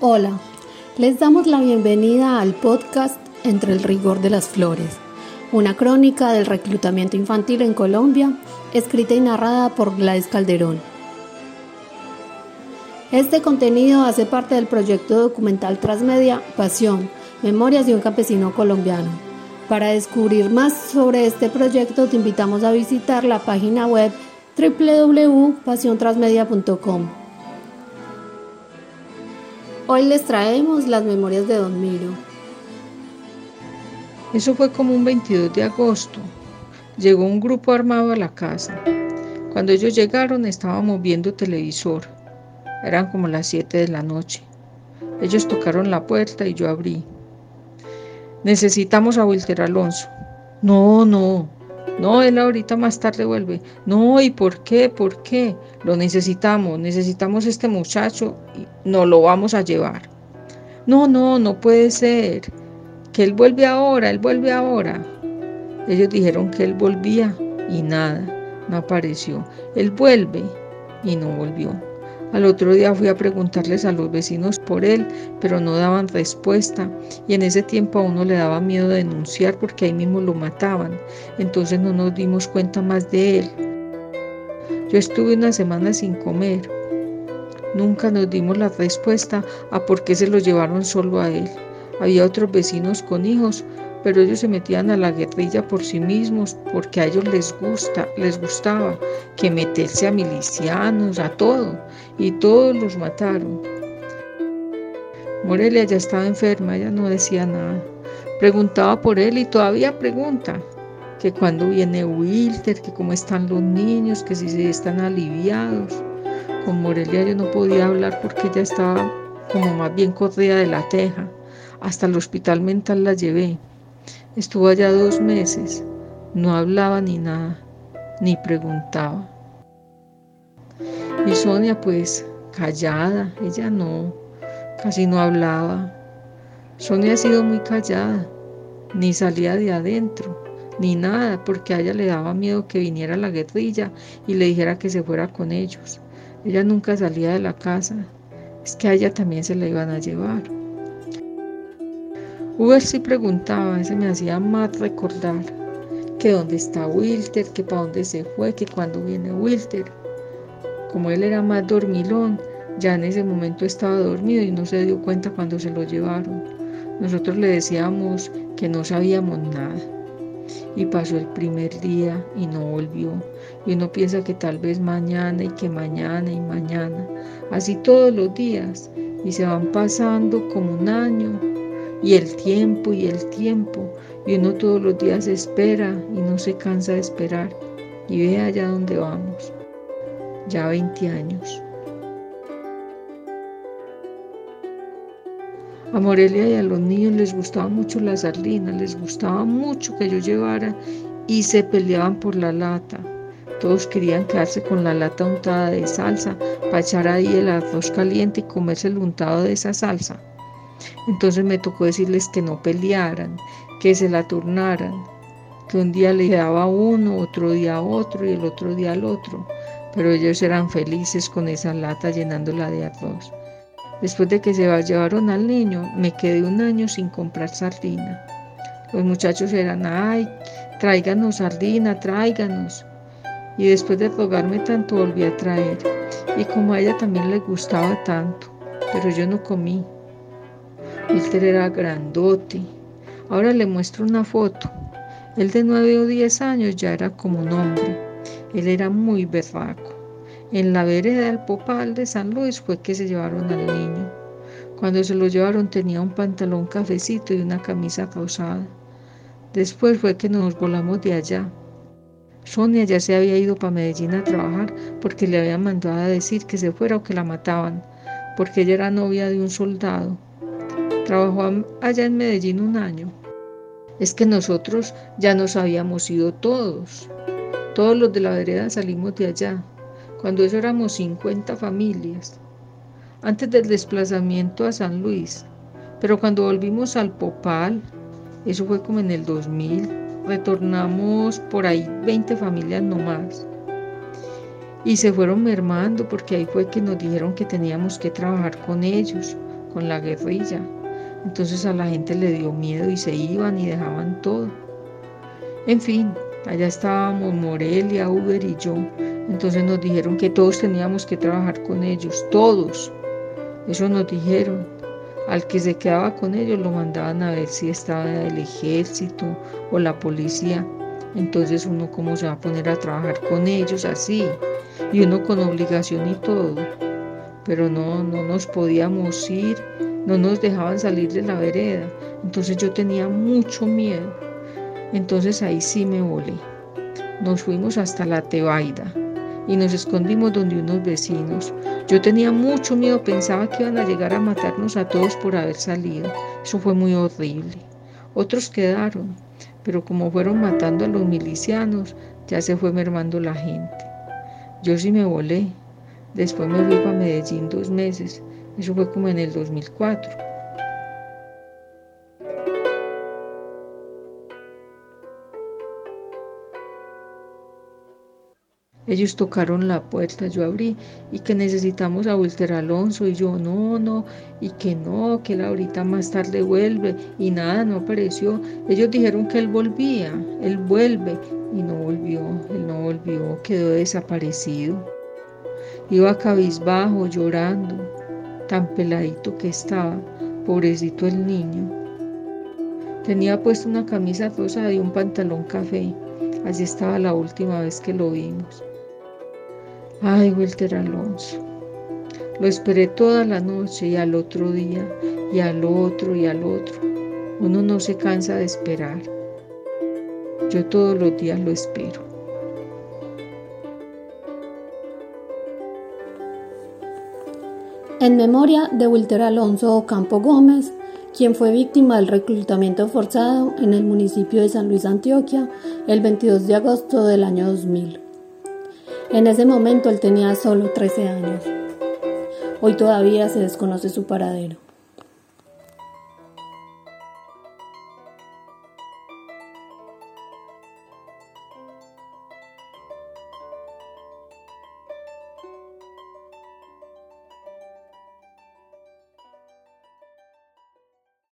Hola, les damos la bienvenida al podcast Entre el rigor de las flores, una crónica del reclutamiento infantil en Colombia, escrita y narrada por Gladys Calderón. Este contenido hace parte del proyecto documental Transmedia Pasión, Memorias de un campesino colombiano. Para descubrir más sobre este proyecto te invitamos a visitar la página web www.pasiontransmedia.com. Hoy les traemos las memorias de Don Miro. Eso fue como un 22 de agosto. Llegó un grupo armado a la casa. Cuando ellos llegaron estábamos viendo televisor. Eran como las 7 de la noche. Ellos tocaron la puerta y yo abrí. Necesitamos a Wilter Alonso. No, no, no, él ahorita más tarde vuelve. No, ¿y por qué? ¿Por qué? Lo necesitamos, necesitamos este muchacho no lo vamos a llevar. No, no, no puede ser. Que él vuelve ahora, él vuelve ahora. Ellos dijeron que él volvía y nada, no apareció. Él vuelve y no volvió. Al otro día fui a preguntarles a los vecinos por él, pero no daban respuesta y en ese tiempo a uno le daba miedo denunciar porque ahí mismo lo mataban. Entonces no nos dimos cuenta más de él. Yo estuve una semana sin comer. Nunca nos dimos la respuesta a por qué se lo llevaron solo a él. Había otros vecinos con hijos, pero ellos se metían a la guerrilla por sí mismos porque a ellos les gusta, les gustaba que meterse a milicianos, a todo, y todos los mataron. Morelia ya estaba enferma, ella no decía nada. Preguntaba por él y todavía pregunta que cuando viene Wilter, que cómo están los niños, que si están aliviados. Con Morelia yo no podía hablar porque ella estaba como más bien corrida de la teja. Hasta el hospital mental la llevé. Estuvo allá dos meses, no hablaba ni nada, ni preguntaba. Y Sonia pues callada, ella no, casi no hablaba. Sonia ha sido muy callada, ni salía de adentro, ni nada, porque a ella le daba miedo que viniera la guerrilla y le dijera que se fuera con ellos. Ella nunca salía de la casa, es que a ella también se la iban a llevar. Uber sí preguntaba, ese me hacía más recordar que dónde está Wilter, que para dónde se fue, que cuando viene Wilter. Como él era más dormilón, ya en ese momento estaba dormido y no se dio cuenta cuando se lo llevaron. Nosotros le decíamos que no sabíamos nada. Y pasó el primer día y no volvió. Y uno piensa que tal vez mañana y que mañana y mañana. Así todos los días. Y se van pasando como un año y el tiempo y el tiempo, y uno todos los días espera y no se cansa de esperar, y ve allá donde vamos, ya 20 años. A Morelia y a los niños les gustaba mucho la sardina, les gustaba mucho que yo llevara y se peleaban por la lata. Todos querían quedarse con la lata untada de salsa para echar ahí el arroz caliente y comerse el untado de esa salsa. Entonces me tocó decirles que no pelearan, que se la turnaran, que un día le daba a uno, otro día a otro y el otro día al otro, pero ellos eran felices con esa lata llenándola de arroz. Después de que se llevaron al niño, me quedé un año sin comprar sardina. Los muchachos eran, ay, tráiganos sardina, tráiganos. Y después de rogarme tanto, volví a traer. Y como a ella también le gustaba tanto, pero yo no comí. Wilter era grandote. Ahora le muestro una foto. Él de nueve o diez años ya era como un hombre. Él era muy berraco. En la vereda del Popal de San Luis fue que se llevaron al niño. Cuando se lo llevaron tenía un pantalón cafecito y una camisa causada. Después fue que nos volamos de allá. Sonia ya se había ido para Medellín a trabajar porque le habían mandado a decir que se fuera o que la mataban, porque ella era novia de un soldado Trabajó allá en Medellín un año. Es que nosotros ya nos habíamos ido todos. Todos los de la vereda salimos de allá. Cuando eso éramos 50 familias. Antes del desplazamiento a San Luis. Pero cuando volvimos al Popal, eso fue como en el 2000, retornamos por ahí 20 familias nomás. Y se fueron mermando porque ahí fue que nos dijeron que teníamos que trabajar con ellos con la guerrilla. Entonces a la gente le dio miedo y se iban y dejaban todo. En fin, allá estábamos Morelia, Uber y yo. Entonces nos dijeron que todos teníamos que trabajar con ellos, todos. Eso nos dijeron. Al que se quedaba con ellos lo mandaban a ver si estaba el ejército o la policía. Entonces uno cómo se va a poner a trabajar con ellos así. Y uno con obligación y todo. Pero no, no nos podíamos ir, no nos dejaban salir de la vereda. Entonces yo tenía mucho miedo. Entonces ahí sí me volé. Nos fuimos hasta la Tebaida y nos escondimos donde unos vecinos. Yo tenía mucho miedo, pensaba que iban a llegar a matarnos a todos por haber salido. Eso fue muy horrible. Otros quedaron, pero como fueron matando a los milicianos, ya se fue mermando la gente. Yo sí me volé. Después me fui para Medellín dos meses. Eso fue como en el 2004. Ellos tocaron la puerta, yo abrí y que necesitamos a Walter Alonso y yo no, no, y que no, que él ahorita más tarde vuelve y nada, no apareció. Ellos dijeron que él volvía, él vuelve y no volvió, él no volvió, quedó desaparecido. Iba cabizbajo, llorando, tan peladito que estaba, pobrecito el niño. Tenía puesto una camisa rosa y un pantalón café. Así estaba la última vez que lo vimos. Ay, Walter Alonso. Lo esperé toda la noche y al otro día y al otro y al otro. Uno no se cansa de esperar. Yo todos los días lo espero. En memoria de Walter Alonso Ocampo Gómez, quien fue víctima del reclutamiento forzado en el municipio de San Luis, Antioquia, el 22 de agosto del año 2000. En ese momento él tenía solo 13 años. Hoy todavía se desconoce su paradero.